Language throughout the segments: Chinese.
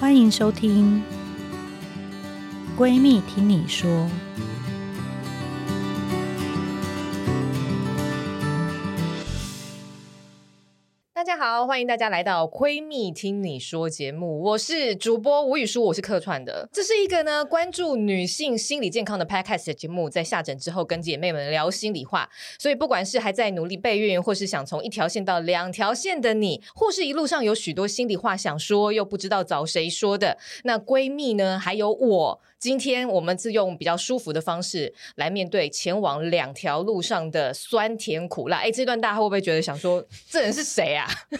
欢迎收听《闺蜜听你说》。大家好，欢迎大家来到《闺蜜听你说》节目，我是主播吴宇舒，我是客串的。这是一个呢关注女性心理健康的 podcast 节目，在下诊之后跟姐妹们聊心里话。所以不管是还在努力备孕，或是想从一条线到两条线的你，或是一路上有许多心里话想说又不知道找谁说的，那闺蜜呢，还有我。今天我们是用比较舒服的方式来面对前往两条路上的酸甜苦辣。哎，这段大家会不会觉得想说，这人是谁啊？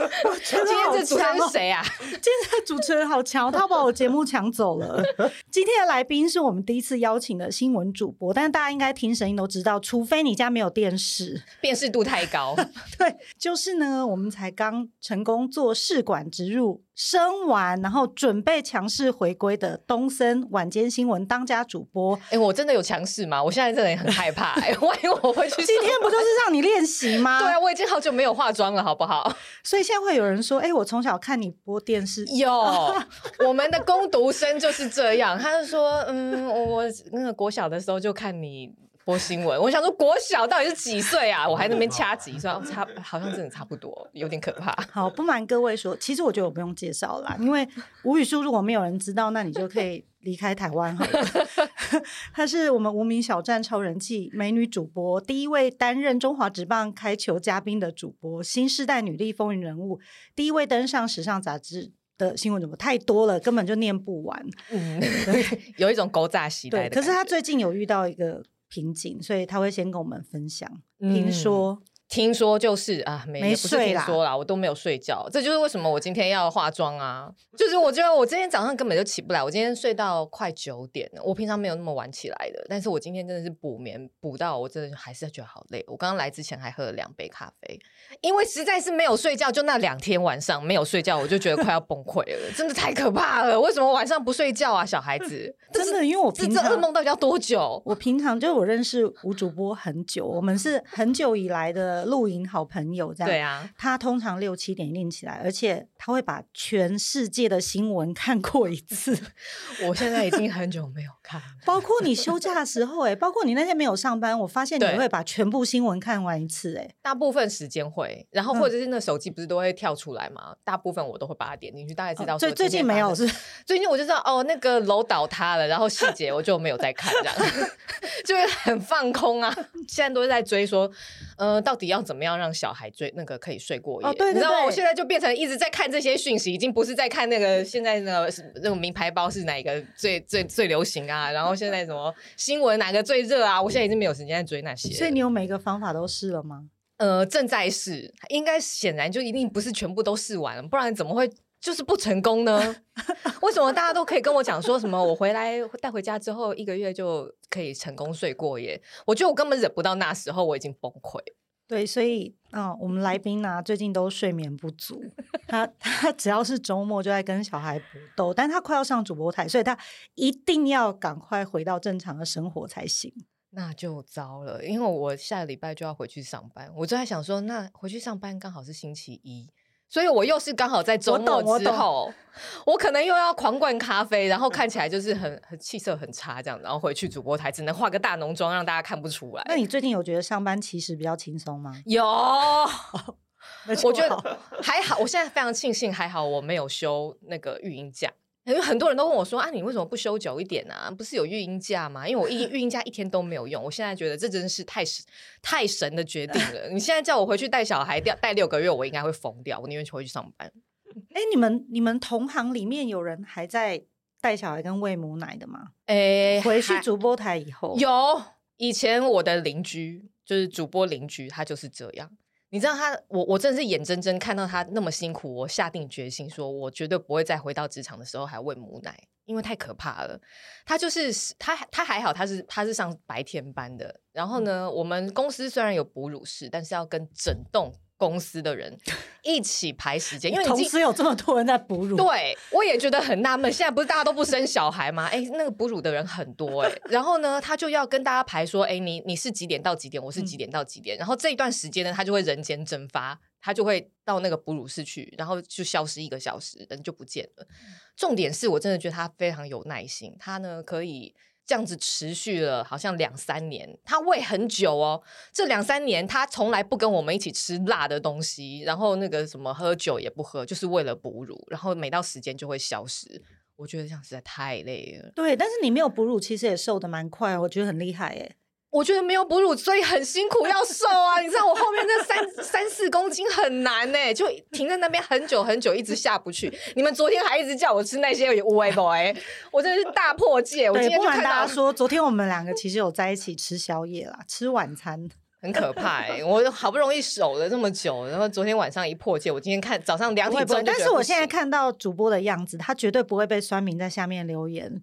今天这主持人是谁啊？今天这主持人好强，他把我节目抢走了。今天的来宾是我们第一次邀请的新闻主播，但是大家应该听声音都知道，除非你家没有电视，辨识度太高。对，就是呢，我们才刚成功做试管植入。生完，然后准备强势回归的东森晚间新闻当家主播。哎，我真的有强势吗？我现在真的也很害怕。哎，万一我回去，今天不就是让你练习吗？对啊，我已经好久没有化妆了，好不好？所以现在会有人说，哎，我从小看你播电视。有，我们的工读生就是这样，他就说，嗯，我那个国小的时候就看你。播新闻，我想说国小到底是几岁啊？我还在那边掐指一算，差好像真的差不多，有点可怕。好，不瞒各位说，其实我觉得我不用介绍啦，因为吴宇舒如果没有人知道，那你就可以离开台湾好了。她是我们无名小站超人气美女主播，第一位担任中华职棒开球嘉宾的主播，新世代女力风云人物，第一位登上时尚杂志的新闻主播，太多了，根本就念不完。嗯，有一种狗杂时代。可是他最近有遇到一个。瓶颈，所以他会先跟我们分享。听说。嗯听说就是啊，没没睡啦，说啦，我都没有睡觉，这就是为什么我今天要化妆啊。就是我觉得我今天早上根本就起不来，我今天睡到快九点了。我平常没有那么晚起来的，但是我今天真的是补眠补到我真的还是觉得好累。我刚刚来之前还喝了两杯咖啡，因为实在是没有睡觉，就那两天晚上没有睡觉，我就觉得快要崩溃了，真的太可怕了。为什么晚上不睡觉啊，小孩子？真的，因为我平常这噩梦到底要多久？我平常就我认识吴主播很久，我们是很久以来的。露营好朋友这样，对啊，他通常六七点一定起来，而且他会把全世界的新闻看过一次。我现在已经很久没有看，包括你休假的时候，哎，包括你那天没有上班，我发现你会把全部新闻看完一次，哎，大部分时间会，然后或者是那手机不是都会跳出来吗？嗯、大部分我都会把它点进去，大概知道。最最近没有是，最近我就知道哦，那个楼倒塌了，然后细节我就没有再看，这样 就会很放空啊。现在都是在追说，呃，到底。要怎么样让小孩追那个可以睡过夜？哦、对对对，你知道吗？我现在就变成一直在看这些讯息，已经不是在看那个现在那个那个名牌包是哪一个最最最流行啊？然后现在什么新闻哪个最热啊？我现在已经没有时间在追那些。所以你有每个方法都试了吗？呃，正在试，应该显然就一定不是全部都试完了，不然怎么会就是不成功呢？为什么大家都可以跟我讲说什么我回来带回家之后一个月就可以成功睡过夜？我觉得我根本忍不到那时候，我已经崩溃。对，所以啊、嗯，我们来宾呢、啊，最近都睡眠不足。他他只要是周末就在跟小孩搏斗，但他快要上主播台，所以他一定要赶快回到正常的生活才行。那就糟了，因为我下个礼拜就要回去上班，我就在想说，那回去上班刚好是星期一。所以我又是刚好在周末之后，我，我可能又要狂灌咖啡，然后看起来就是很很气色很差这样，然后回去主播台只能化个大浓妆，让大家看不出来。那你最近有觉得上班其实比较轻松吗？有，我觉得还好。我现在非常庆幸，还好我没有休那个育婴假。因为很多人都问我说：“啊，你为什么不休久一点呢、啊？不是有育婴假吗？”因为我育 育婴假一天都没有用。我现在觉得这真是太神太神的决定了。你现在叫我回去带小孩，带带六个月，我应该会疯掉。我宁愿回去上班。哎，你们你们同行里面有人还在带小孩跟喂母奶的吗？哎，回去主播台以后有。以前我的邻居就是主播邻居，他就是这样。你知道他，我我真的是眼睁睁看到他那么辛苦，我下定决心说，我绝对不会再回到职场的时候还喂母奶，因为太可怕了。他就是他，他还好，他是他是上白天班的。然后呢，我们公司虽然有哺乳室，但是要跟整栋。公司的人 一起排时间，因为同时有这么多人在哺乳。对，我也觉得很纳闷。现在不是大家都不生小孩吗？哎，那个哺乳的人很多哎。然后呢，他就要跟大家排说，哎，你你是几点到几点？我是几点到几点？然后这一段时间呢，他就会人间蒸发，他就会到那个哺乳室去，然后就消失一个小时，人就不见了。重点是我真的觉得他非常有耐心，他呢可以这样子持续了好像两三年，他喂很久哦。这两三年他从来不跟我们一起吃辣的东西，然后那个什么喝酒也不喝，就是为了哺乳，然后每到时间就会消失。我觉得这样实在太累了。对，但是你没有哺乳，其实也瘦的蛮快，我觉得很厉害耶。我觉得没有哺乳，所以很辛苦要瘦啊！你知道我后面那三三四公斤很难呢，就停在那边很久很久，一直下不去。你们昨天还一直叫我吃那些有点无为 boy，我真的是大破戒。我今天就看大家说，昨天我们两个其实有在一起吃宵夜啦，吃晚餐，很可怕哎！我好不容易守了这么久，然后昨天晚上一破戒，我今天看早上两点钟，但是我现在看到主播的样子，他绝对不会被酸民在下面留言。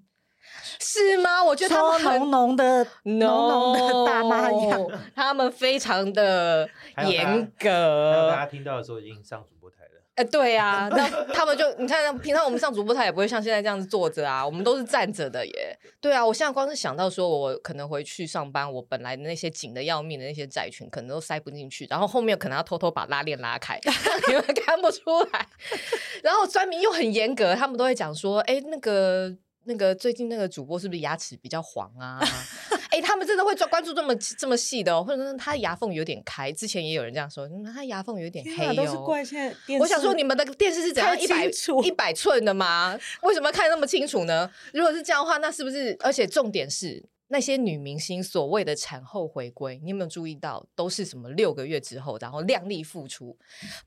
是吗？我觉得他们浓浓的浓浓的大妈一样他们非常的严格。大家听到的时候已经上主播台了。哎、欸，对啊，那他们就你看，平常我们上主播台也不会像现在这样子坐着啊，我们都是站着的耶。对啊，我现在光是想到说我可能回去上班，我本来那些紧的要命的那些窄裙可能都塞不进去，然后后面可能要偷偷把拉链拉开，你们看不出来。然后专门又很严格，他们都会讲说，哎、欸，那个。那个最近那个主播是不是牙齿比较黄啊？哎、欸，他们真的会关注这么这么细的、哦，或者说他牙缝有点开。之前也有人这样说，他牙缝有点黑哦。都是怪现在。我想说，你们的电视是怎样一百一百寸的吗？为什么看那么清楚呢？如果是这样的话，那是不是？而且重点是。那些女明星所谓的产后回归，你有没有注意到，都是什么六个月之后，然后靓丽复出？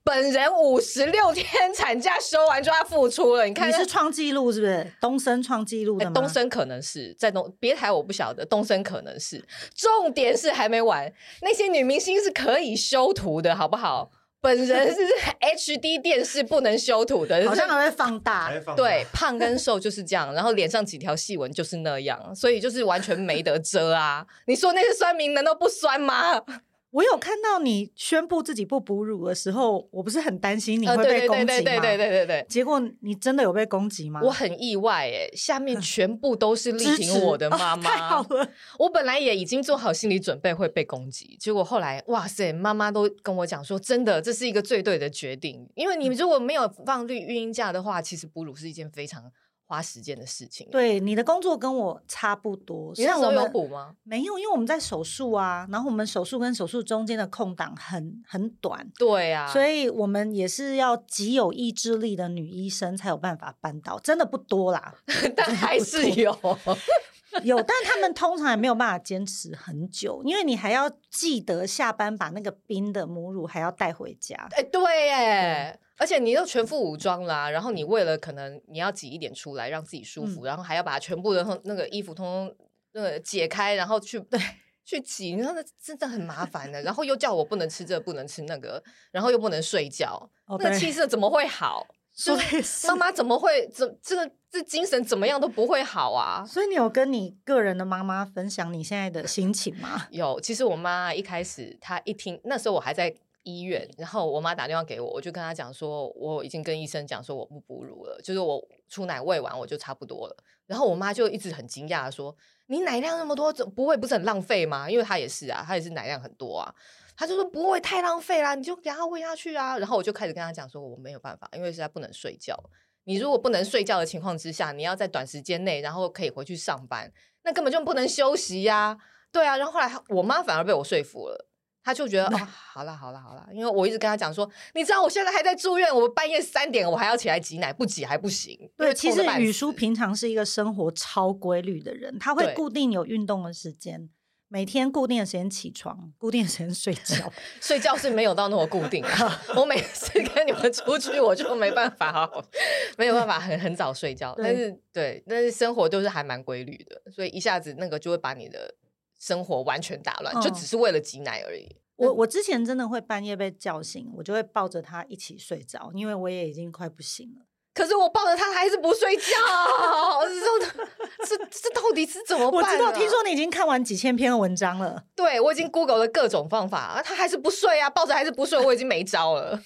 本人五十六天 产假休完就要复出了，你看你是创纪录是不是？东升创纪录的吗？欸、东升可能是在东别台我不晓得，东升可能是。重点是还没完，那些女明星是可以修图的，好不好？本人是 HD 电视不能修图的，好像还会放大。对，胖跟瘦就是这样，然后脸上几条细纹就是那样，所以就是完全没得遮啊！你说那些酸民难道不酸吗？我有看到你宣布自己不哺乳的时候，我不是很担心你会被攻击吗？对对对对对对对。结果你真的有被攻击吗？我很意外诶，下面全部都是力挺我的妈妈。太好了！我本来也已经做好心理准备会被攻击，结果后来哇塞，妈妈都跟我讲说，真的这是一个最对的决定，因为你如果没有放育婴假的话，其实哺乳是一件非常。花时间的事情，对你的工作跟我差不多。你那时候有补吗？没有，因为我们在手术啊，然后我们手术跟手术中间的空档很很短，对啊，所以我们也是要极有意志力的女医生才有办法办到，真的不多啦，但还是有 有，但他们通常也没有办法坚持很久，因为你还要记得下班把那个冰的母乳还要带回家。哎，对耶。而且你又全副武装啦、啊，然后你为了可能你要挤一点出来让自己舒服，嗯、然后还要把全部的那个衣服通通那个解开，然后去对去挤，你知道那真的很麻烦的。然后又叫我不能吃这个，不能吃那个，然后又不能睡觉，哦、那个气色怎么会好？所以妈 妈怎么会怎这个这精神怎么样都不会好啊？所以你有跟你个人的妈妈分享你现在的心情吗？有，其实我妈一开始她一听那时候我还在。医院，然后我妈打电话给我，我就跟她讲说，我已经跟医生讲说我不哺乳了，就是我出奶喂完我就差不多了。然后我妈就一直很惊讶说，你奶量那么多，不会不是很浪费吗？因为她也是啊，她也是奶量很多啊。她就说不会太浪费啦，你就给他喂下去啊。然后我就开始跟他讲说，我没有办法，因为实在不能睡觉。你如果不能睡觉的情况之下，你要在短时间内，然后可以回去上班，那根本就不能休息呀、啊。对啊，然后后来我妈反而被我说服了。他就觉得哦，好了好了好了，因为我一直跟他讲说，你知道我现在还在住院，我半夜三点我还要起来挤奶，不挤还不行。对，其实语书平常是一个生活超规律的人，他会固定有运动的时间，每天固定的时间起床，固定的时间睡觉。睡觉是没有到那么固定啊，我每次跟你们出去，我就没办法没有办法很很早睡觉。但是对，但是生活都是还蛮规律的，所以一下子那个就会把你的。生活完全打乱，就只是为了挤奶而已。嗯、我我之前真的会半夜被叫醒，我就会抱着他一起睡着，因为我也已经快不行了。可是我抱着他还是不睡觉，这这这到底是怎么办？我知道，听说你已经看完几千篇的文章了。对，我已经 Google 了各种方法，他还是不睡啊，抱着还是不睡，我已经没招了。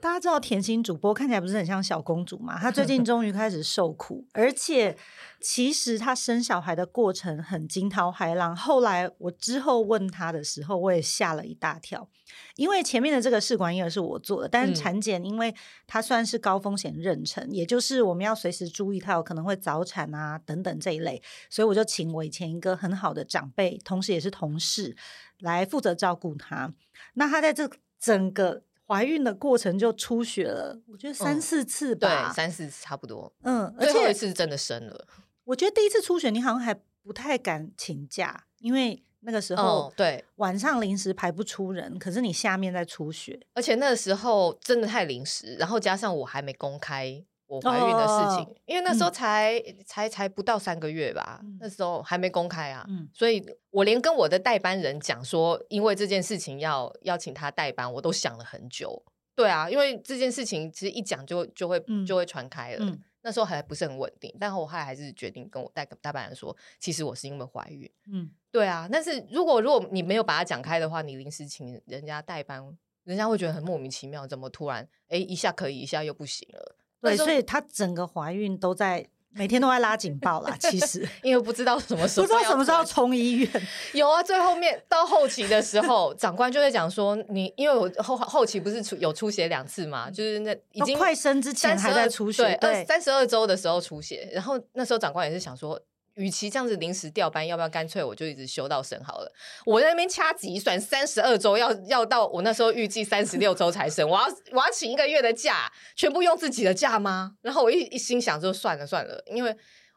大家知道甜心主播看起来不是很像小公主嘛？她最近 终于开始受苦，而且其实她生小孩的过程很惊涛骇浪。后来我之后问她的时候，我也吓了一大跳，因为前面的这个试管婴儿是我做的，但是产检因为它算是高风险妊娠，嗯、也就是我们要随时注意她有可能会早产啊等等这一类，所以我就请我以前一个很好的长辈，同时也是同事来负责照顾她。那她在这整个。怀孕的过程就出血了，我觉得三四次吧，嗯、对，三四次差不多。嗯，而且最后一次真的生了。我觉得第一次出血，你好像还不太敢请假，因为那个时候对晚上临时排不出人，可是你下面在出血，而且那个时候真的太临时，然后加上我还没公开。我怀孕的事情，哦、因为那时候才、嗯、才才不到三个月吧，嗯、那时候还没公开啊，嗯、所以我连跟我的代班人讲说，因为这件事情要邀请他代班，我都想了很久。对啊，因为这件事情其实一讲就就会、嗯、就会传开了，嗯、那时候还不是很稳定，但我后来还是决定跟我代代班人说，其实我是因为怀孕。嗯，对啊，但是如果如果你没有把它讲开的话，你临时请人家代班，人家会觉得很莫名其妙，怎么突然哎一下可以，一下又不行了。对，所以她整个怀孕都在每天都在拉警报啦。其实 因为不知道什么时候，不知道什么时候要冲医院。有啊，最后面到后期的时候，长官就会讲说：“你因为我后后期不是出有出血两次嘛，就是那已经快生之前还在出血，对，三十二周的时候出血。然后那时候长官也是想说。”与其这样子临时调班，要不要干脆我就一直休到生好了？我在那边掐指一算，三十二周要要到我那时候预计三十六周才生，我要我要请一个月的假，全部用自己的假吗？然后我一一心想就算了算了，因为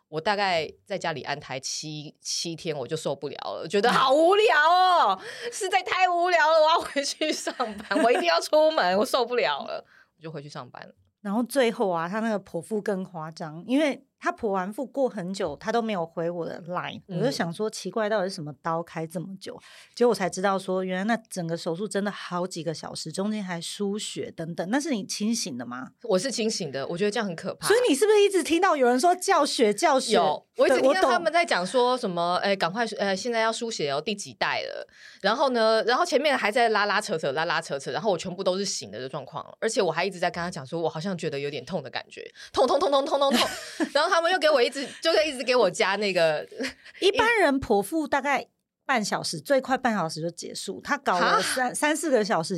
我大概在家里安胎七七天，我就受不了了，觉得好无聊哦，实在太无聊了，我要回去上班，我一定要出门，我受不了了，我就回去上班了。然后最后啊，他那个剖腹更夸张，因为。他剖完腹过很久，他都没有回我的 line，嗯、我就想说奇怪，到底是什么刀开这么久？结果我才知道说，原来那整个手术真的好几个小时，中间还输血等等。那是你清醒的吗？我是清醒的，我觉得这样很可怕。所以你是不是一直听到有人说叫血叫血？有，我一直听到他们在讲说什么，哎，赶快，呃，现在要输血哦，第几代了？然后呢，然后前面还在拉拉扯扯，拉拉扯扯，然后我全部都是醒的的状况，而且我还一直在跟他讲说，我好像觉得有点痛的感觉，痛痛痛痛痛痛痛，然后。他们又给我一直，就是一直给我加那个。一般人剖腹大概半小时，最快半小时就结束。他搞了三三四个小时，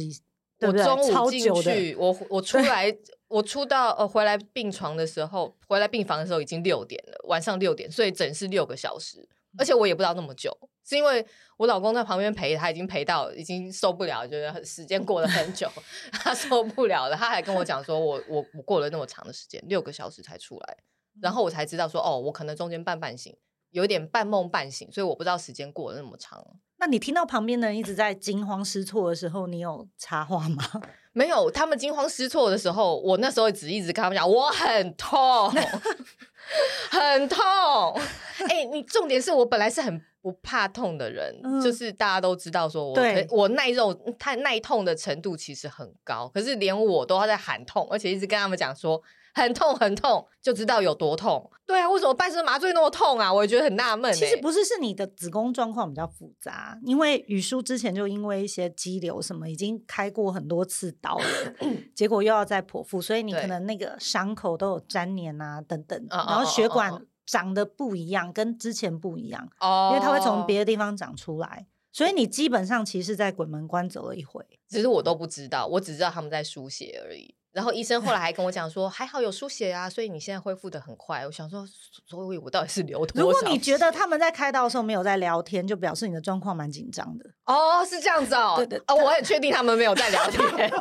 对不对？我中午进去，我我出来，我出到呃回来病床的时候，回来病房的时候已经六点了，晚上六点，所以整是六个小时。而且我也不知道那么久，是因为我老公在旁边陪，他已经陪到已经受不了，觉得时间过了很久，他受不了了。他还跟我讲说我，我我我过了那么长的时间，六个小时才出来。然后我才知道说，哦，我可能中间半半醒，有点半梦半醒，所以我不知道时间过了那么长。那你听到旁边的人一直在惊慌失措的时候，你有插话吗？没有，他们惊慌失措的时候，我那时候只一直跟他们讲，我很痛，很痛。哎、欸，你重点是我本来是很不怕痛的人，嗯、就是大家都知道说我对我耐肉、太耐痛的程度其实很高，可是连我都要在喊痛，而且一直跟他们讲说。很痛很痛，就知道有多痛。对啊，为什么半身麻醉那么痛啊？我也觉得很纳闷。其实不是，是你的子宫状况比较复杂。因为雨舒之前就因为一些肌瘤什么，已经开过很多次刀了，结果又要再剖腹，所以你可能那个伤口都有粘连啊等等，然后血管长得不一样，跟之前不一样。哦，因为它会从别的地方长出来，所以你基本上其实，在鬼门关走了一回。只是我都不知道，我只知道他们在输血而已。然后医生后来还跟我讲说，还好有输血啊，所以你现在恢复的很快。我想说，所以我到底是流多少？如果你觉得他们在开刀的时候没有在聊天，就表示你的状况蛮紧张的。哦，是这样子哦。对对哦，我很确定他们没有在聊天。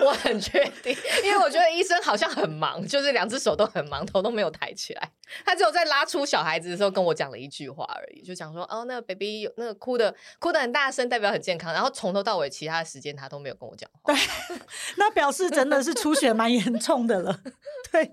我很确定，因为我觉得医生好像很忙，就是两只手都很忙，头都没有抬起来。他只有在拉出小孩子的时候跟我讲了一句话而已，就讲说哦，那个 baby 有那个哭的哭的很大声，代表很健康。然后从头到尾其他的时间他都没有跟我讲话。对。那表示真的是出血蛮严重的了，对。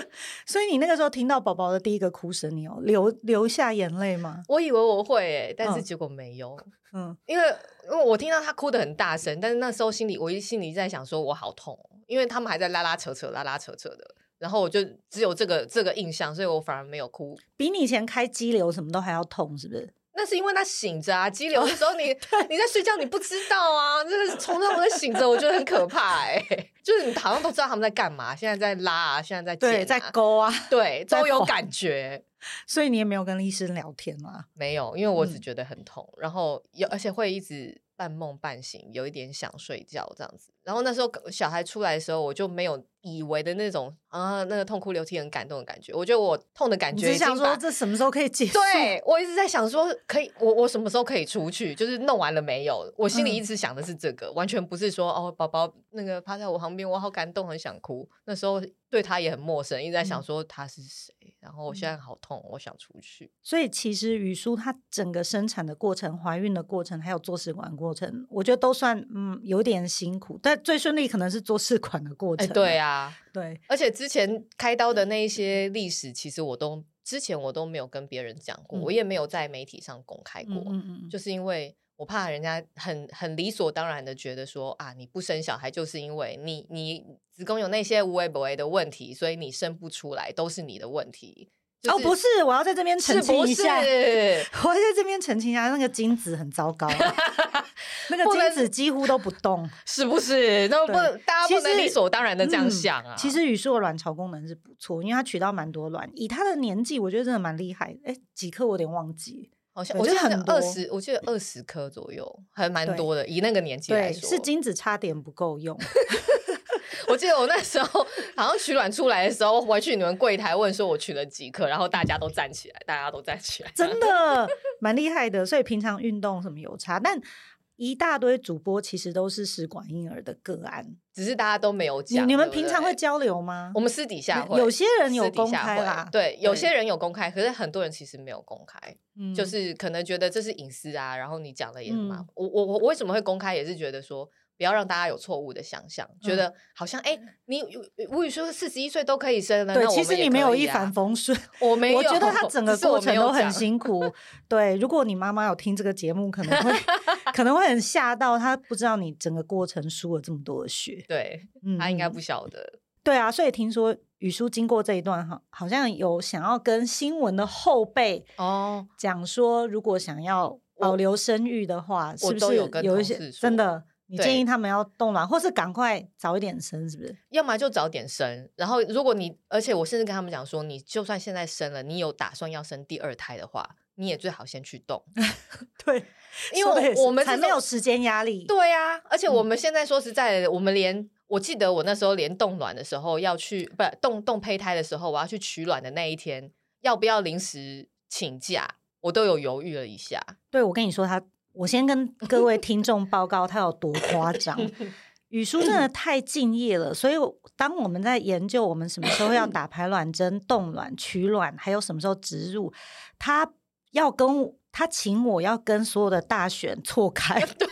所以你那个时候听到宝宝的第一个哭声，你有流流下眼泪吗？我以为我会诶，但是结果没有。嗯，因为因为我听到他哭得很大声，但是那时候心里我一心里在想说，我好痛，因为他们还在拉拉扯扯、拉拉扯扯的，然后我就只有这个这个印象，所以我反而没有哭。比你以前开肌瘤什么都还要痛，是不是？那是因为他醒着啊，激流的时候你你在睡觉，你不知道啊，就是从那我在醒着，我觉得很可怕哎、欸，就是你好像都知道他们在干嘛，现在在拉啊，现在在对，在勾啊，对，都有感觉。所以你也没有跟医生聊天吗？没有，因为我只觉得很痛，嗯、然后有而且会一直半梦半醒，有一点想睡觉这样子。然后那时候小孩出来的时候，我就没有以为的那种啊，那个痛哭流涕很感动的感觉。我觉得我痛的感觉，只想说这什么时候可以结束？对，我一直在想说，可以我我什么时候可以出去？就是弄完了没有？我心里一直想的是这个，嗯、完全不是说哦，宝宝那个趴在我旁边，我好感动，很想哭。那时候对他也很陌生，一直在想说他是谁。嗯、然后我现在好痛，我想出去。所以其实语书她整个生产的过程、怀孕的过程，还有做试管过程，我觉得都算嗯有点辛苦，但最顺利可能是做试管的过程。欸、对啊，对，而且之前开刀的那一些历史，其实我都之前我都没有跟别人讲过，嗯、我也没有在媒体上公开过，嗯嗯嗯，就是因为我怕人家很很理所当然的觉得说啊，你不生小孩就是因为你你子宫有那些无微不微的问题，所以你生不出来都是你的问题。就是、哦，不是，我要在这边澄清一下，是 是我要在这边澄清一下，那个精子很糟糕，那个精子几乎都不动，是不是？那不大家不能理所当然的这样想啊。其实宇硕的卵巢功能是不错，因为他取到蛮多卵，以他的年纪，我觉得真的蛮厉害。哎，几颗我有点忘记，好像我记得很二十，我记得二十颗左右，还蛮多的。以那个年纪来说，是精子差点不够用。我记得我那时候好像取卵出来的时候，回去你们柜台问说我取了几颗，然后大家都站起来，大家都站起来，真的蛮厉害的。所以平常运动什么有差，但一大堆主播其实都是试管婴儿的个案，只是大家都没有讲。你们平常会交流吗？我们私底下会，有些人有公开啦，对，有些人有公开，可是很多人其实没有公开，嗯、就是可能觉得这是隐私啊，然后你讲了也麻烦、我我我为什么会公开，也是觉得说。不要让大家有错误的想象，嗯、觉得好像哎、欸，你吴宇说四十一岁都可以生了，对，啊、其实你没有一帆风顺，我没有，我觉得他整个过程都很辛苦。对，如果你妈妈有听这个节目，可能会 可能会很吓到，她不知道你整个过程输了这么多的血，对，嗯、他应该不晓得。对啊，所以听说语叔经过这一段哈，好像有想要跟新闻的后辈哦讲说，如果想要保留生育的话，是不是有有一些真的？你建议他们要冻卵，或是赶快早一点生，是不是？要么就早点生，然后如果你，而且我甚至跟他们讲说，你就算现在生了，你有打算要生第二胎的话，你也最好先去冻。对，因为我们才没有时间压力。对呀、啊，而且我们现在说实在的，嗯、我们连我记得我那时候连冻卵的时候要去，不是冻冻胚胎的时候，我要去取卵的那一天，要不要临时请假，我都有犹豫了一下。对，我跟你说他。我先跟各位听众报告他有多夸张，语叔真的太敬业了。所以当我们在研究我们什么时候要打排卵针、冻卵、取卵，还有什么时候植入，他要跟他请我要跟所有的大选错开。对。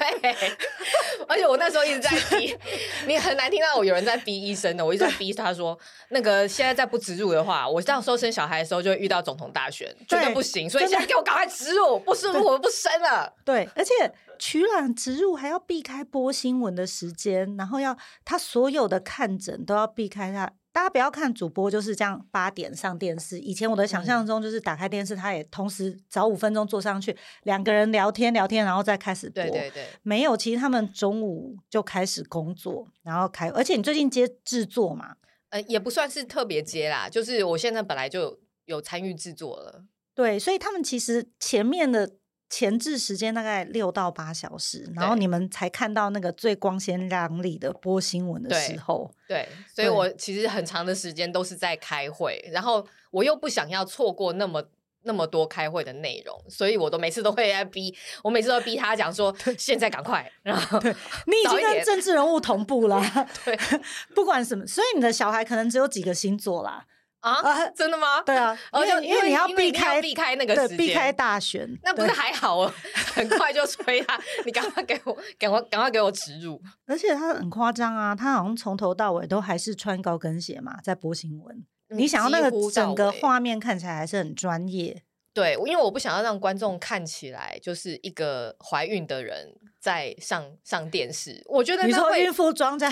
而且我那时候一直在逼，你很难听到我有人在逼医生的，我一直在逼他说，那个现在再不植入的话，我到时候生小孩的时候就会遇到总统大选，绝对不行。所以现在给我赶快植入，不植入我不生了。对，而且取卵植入还要避开播新闻的时间，然后要他所有的看诊都要避开他。大家不要看主播就是这样八点上电视。以前我的想象中就是打开电视，他也同时早五分钟坐上去，两个人聊天聊天，然后再开始播。对对对，没有，其实他们中午就开始工作，然后开。而且你最近接制作嘛？呃，也不算是特别接啦，就是我现在本来就有参与制作了。对，所以他们其实前面的。前置时间大概六到八小时，然后你们才看到那个最光鲜亮丽的播新闻的时候。对，对，所以我其实很长的时间都是在开会，然后我又不想要错过那么那么多开会的内容，所以我都每次都会在逼，我每次都逼他讲说，现在赶快，然后你已经跟政治人物同步了，对，不管什么，所以你的小孩可能只有几个星座啦。啊，真的吗？对啊，而且因为你要避开避开那个时间，避开大选，那不是还好哦？很快就催他，你赶快给我，赶快赶快给我植入。而且他很夸张啊，他好像从头到尾都还是穿高跟鞋嘛，在播新闻。你想要那个整个画面看起来还是很专业，对，因为我不想要让观众看起来就是一个怀孕的人在上上电视。我觉得你说孕妇装在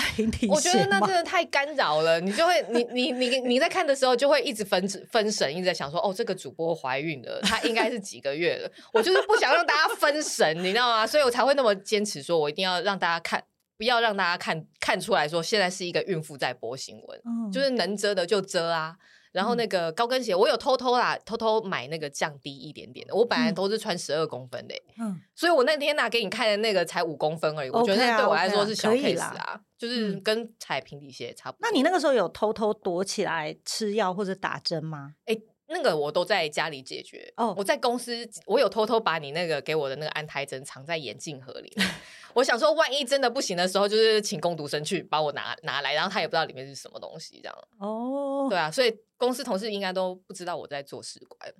我觉得那真的太干扰了。你就会，你你你你在看的时候就会一直分分神，一直在想说，哦，这个主播怀孕了，她应该是几个月了。我就是不想让大家分神，你知道吗？所以我才会那么坚持，说我一定要让大家看，不要让大家看看出来说现在是一个孕妇在播新闻，嗯、就是能遮的就遮啊。然后那个高跟鞋，我有偷偷啦，偷偷买那个降低一点点的。我本来都是穿十二公分的，嗯，所以我那天拿给你看的那个才五公分而已。我觉得对我来说是小 case 啊，就是跟踩平底鞋差不多。那你那个时候有偷偷躲起来吃药或者打针吗？哎，那个我都在家里解决。哦，我在公司，我有偷偷把你那个给我的那个安胎针藏在眼镜盒里。我想说，万一真的不行的时候，就是请工读生去把我拿拿来，然后他也不知道里面是什么东西，这样。哦，对啊，所以公司同事应该都不知道我在做试管。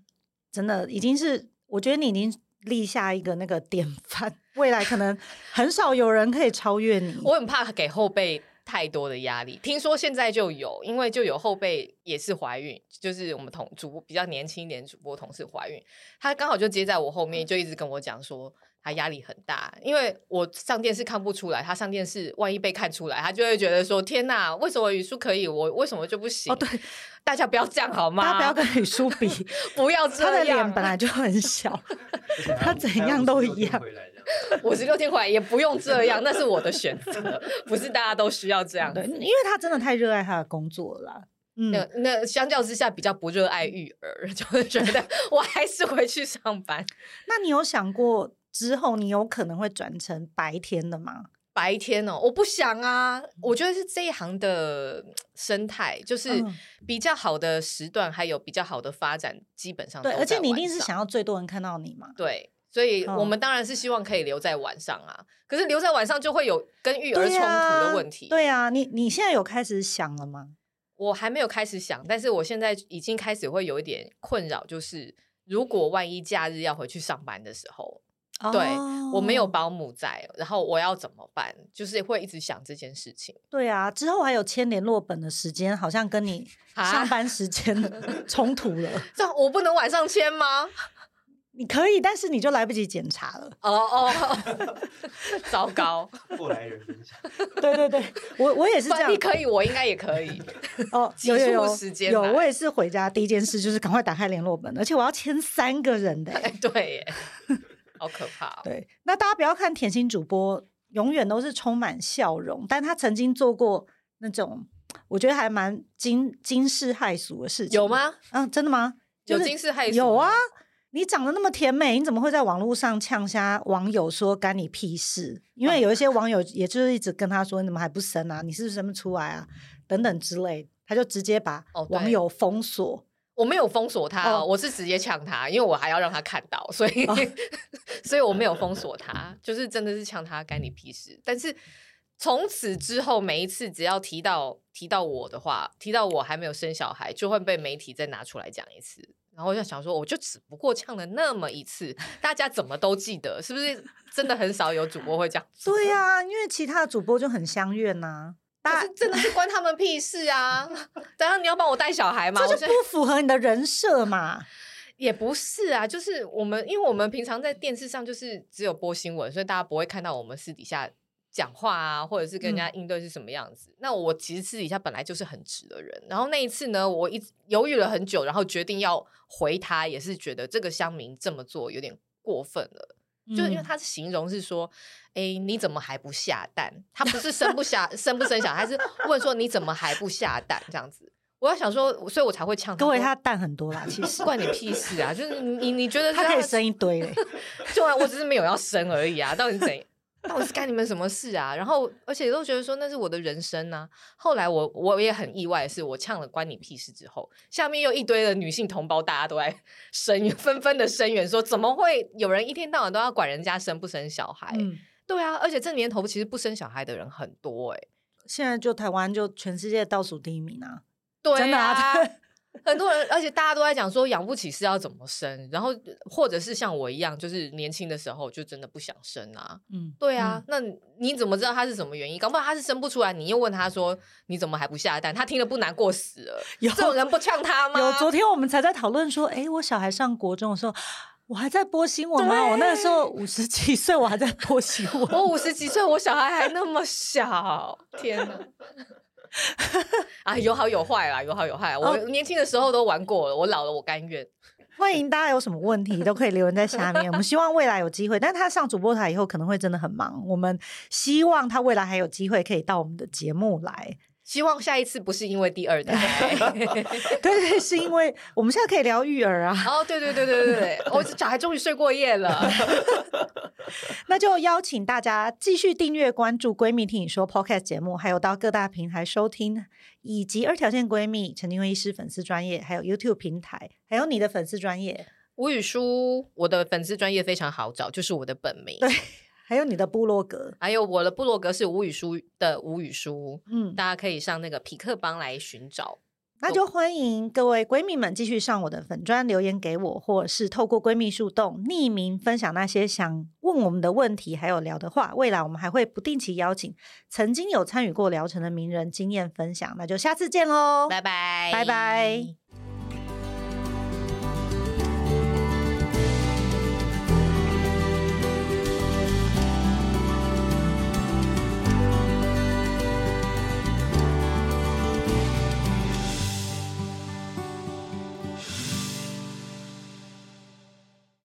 真的已经是，我觉得你已经立下一个那个典范，未来可能很少有人可以超越你。我很怕给后辈太多的压力。听说现在就有，因为就有后辈也是怀孕，就是我们同主播比较年轻一点主播同事怀孕，她刚好就接在我后面，就一直跟我讲说。他压力很大，因为我上电视看不出来，他上电视万一被看出来，他就会觉得说：“天哪，为什么语速可以，我为什么就不行？”哦，对，大家不要这样好吗？大家不要跟语速比，不要这样。他的脸本来就很小，他怎样都一样。五十六天回来也不用这样，那是我的选择，不是大家都需要这样。对，因为他真的太热爱他的工作了啦。嗯，那那相较之下比较不热爱育儿，就会觉得我还是回去上班。那你有想过？之后你有可能会转成白天的吗？白天哦，我不想啊。我觉得是这一行的生态，就是比较好的时段，还有比较好的发展，基本上。对，而且你一定是想要最多人看到你嘛。对，所以我们当然是希望可以留在晚上啊。可是留在晚上就会有跟育儿冲突的问题。对啊，你你现在有开始想了吗？我还没有开始想，但是我现在已经开始会有一点困扰，就是如果万一假日要回去上班的时候。对，我没有保姆在，然后我要怎么办？就是会一直想这件事情。对啊，之后还有签联络本的时间，好像跟你 上班时间 冲突了。这样我不能晚上签吗？你可以，但是你就来不及检查了。哦哦，糟糕！过来人分享。对对对，我我也是这样。你可以，我应该也可以。哦，有有有时间，有我也是回家第一件事就是赶快打开联络本，而且我要签三个人的。对耶。好可怕哦！对，那大家不要看甜心主播，永远都是充满笑容，但他曾经做过那种我觉得还蛮惊惊世骇俗的事情。有吗？嗯，真的吗？就是、有惊世骇俗？有啊！你长得那么甜美，你怎么会在网络上呛瞎网友说干你屁事？因为有一些网友也就是一直跟他说：“你怎么还不生啊？你是不是生不出来啊？”等等之类，他就直接把网友封锁。哦我没有封锁他，哦，我是直接呛他，因为我还要让他看到，所以，哦、所以我没有封锁他，就是真的是呛他干你屁事。但是从此之后，每一次只要提到提到我的话，提到我还没有生小孩，就会被媒体再拿出来讲一次。然后我就想说，我就只不过呛了那么一次，大家怎么都记得？是不是真的很少有主播会这样？对呀，啊，因为其他的主播就很相怨呐，啊。可是真的是关他们屁事啊！等下你要帮我带小孩吗？这就不符合你的人设嘛？也不是啊，就是我们，因为我们平常在电视上就是只有播新闻，所以大家不会看到我们私底下讲话啊，或者是跟人家应对是什么样子。嗯、那我其实私底下本来就是很直的人，然后那一次呢，我一直犹豫了很久，然后决定要回他，也是觉得这个乡民这么做有点过分了。就是因为他形容是说，哎、欸，你怎么还不下蛋？他不是生不下，生不生小孩，是问说你怎么还不下蛋这样子。我要想说，所以我才会呛他。各位，他蛋很多啦，其实 关你屁事啊！就是你，你觉得他可以生一堆嘞？对啊，我只是没有要生而已啊，到底是怎样？那我是干你们什么事啊？然后，而且都觉得说那是我的人生啊。后来我我也很意外的是，我呛了关你屁事之后，下面又一堆的女性同胞，大家都在声纷纷的声援，说怎么会有人一天到晚都要管人家生不生小孩？嗯、对啊，而且这年头其实不生小孩的人很多哎、欸。现在就台湾就全世界倒数第一名啊！对啊，很多人，而且大家都在讲说养不起是要怎么生，然后或者是像我一样，就是年轻的时候就真的不想生啊。嗯，对啊，嗯、那你怎么知道他是什么原因？搞不好他是生不出来，你又问他说你怎么还不下蛋？他听了不难过死了。有这种人不呛他吗？有，昨天我们才在讨论说，哎，我小孩上国中的时候，我还在播新闻吗？我那个时候五十几岁，我还在播新闻。我五十几岁，我小孩还那么小，天哪！啊，有好有坏啦，有好有坏。我年轻的时候都玩过了，我老了我甘愿。欢迎大家有什么问题都可以留言在下面。我们希望未来有机会，但他上主播台以后可能会真的很忙。我们希望他未来还有机会可以到我们的节目来。希望下一次不是因为第二胎，对 对，是因为我们现在可以聊育儿啊。哦，对对对对对对，我小孩终于睡过夜了。那就邀请大家继续订阅关注“闺蜜听你说 ”Podcast 节目，还有到各大平台收听，以及二条线闺蜜陈菁徽医师粉丝专业，还有 YouTube 平台，还有你的粉丝专业吴语书，我的粉丝专业非常好找，就是我的本名。对。还有你的部落格，还有我的部落格是吴语书的吴语书，嗯，大家可以上那个匹克帮来寻找。那就欢迎各位闺蜜们继续上我的粉砖留言给我，或者是透过闺蜜树洞匿名分享那些想问我们的问题，还有聊的话。未来我们还会不定期邀请曾经有参与过疗程的名人经验分享。那就下次见喽，拜拜，拜拜。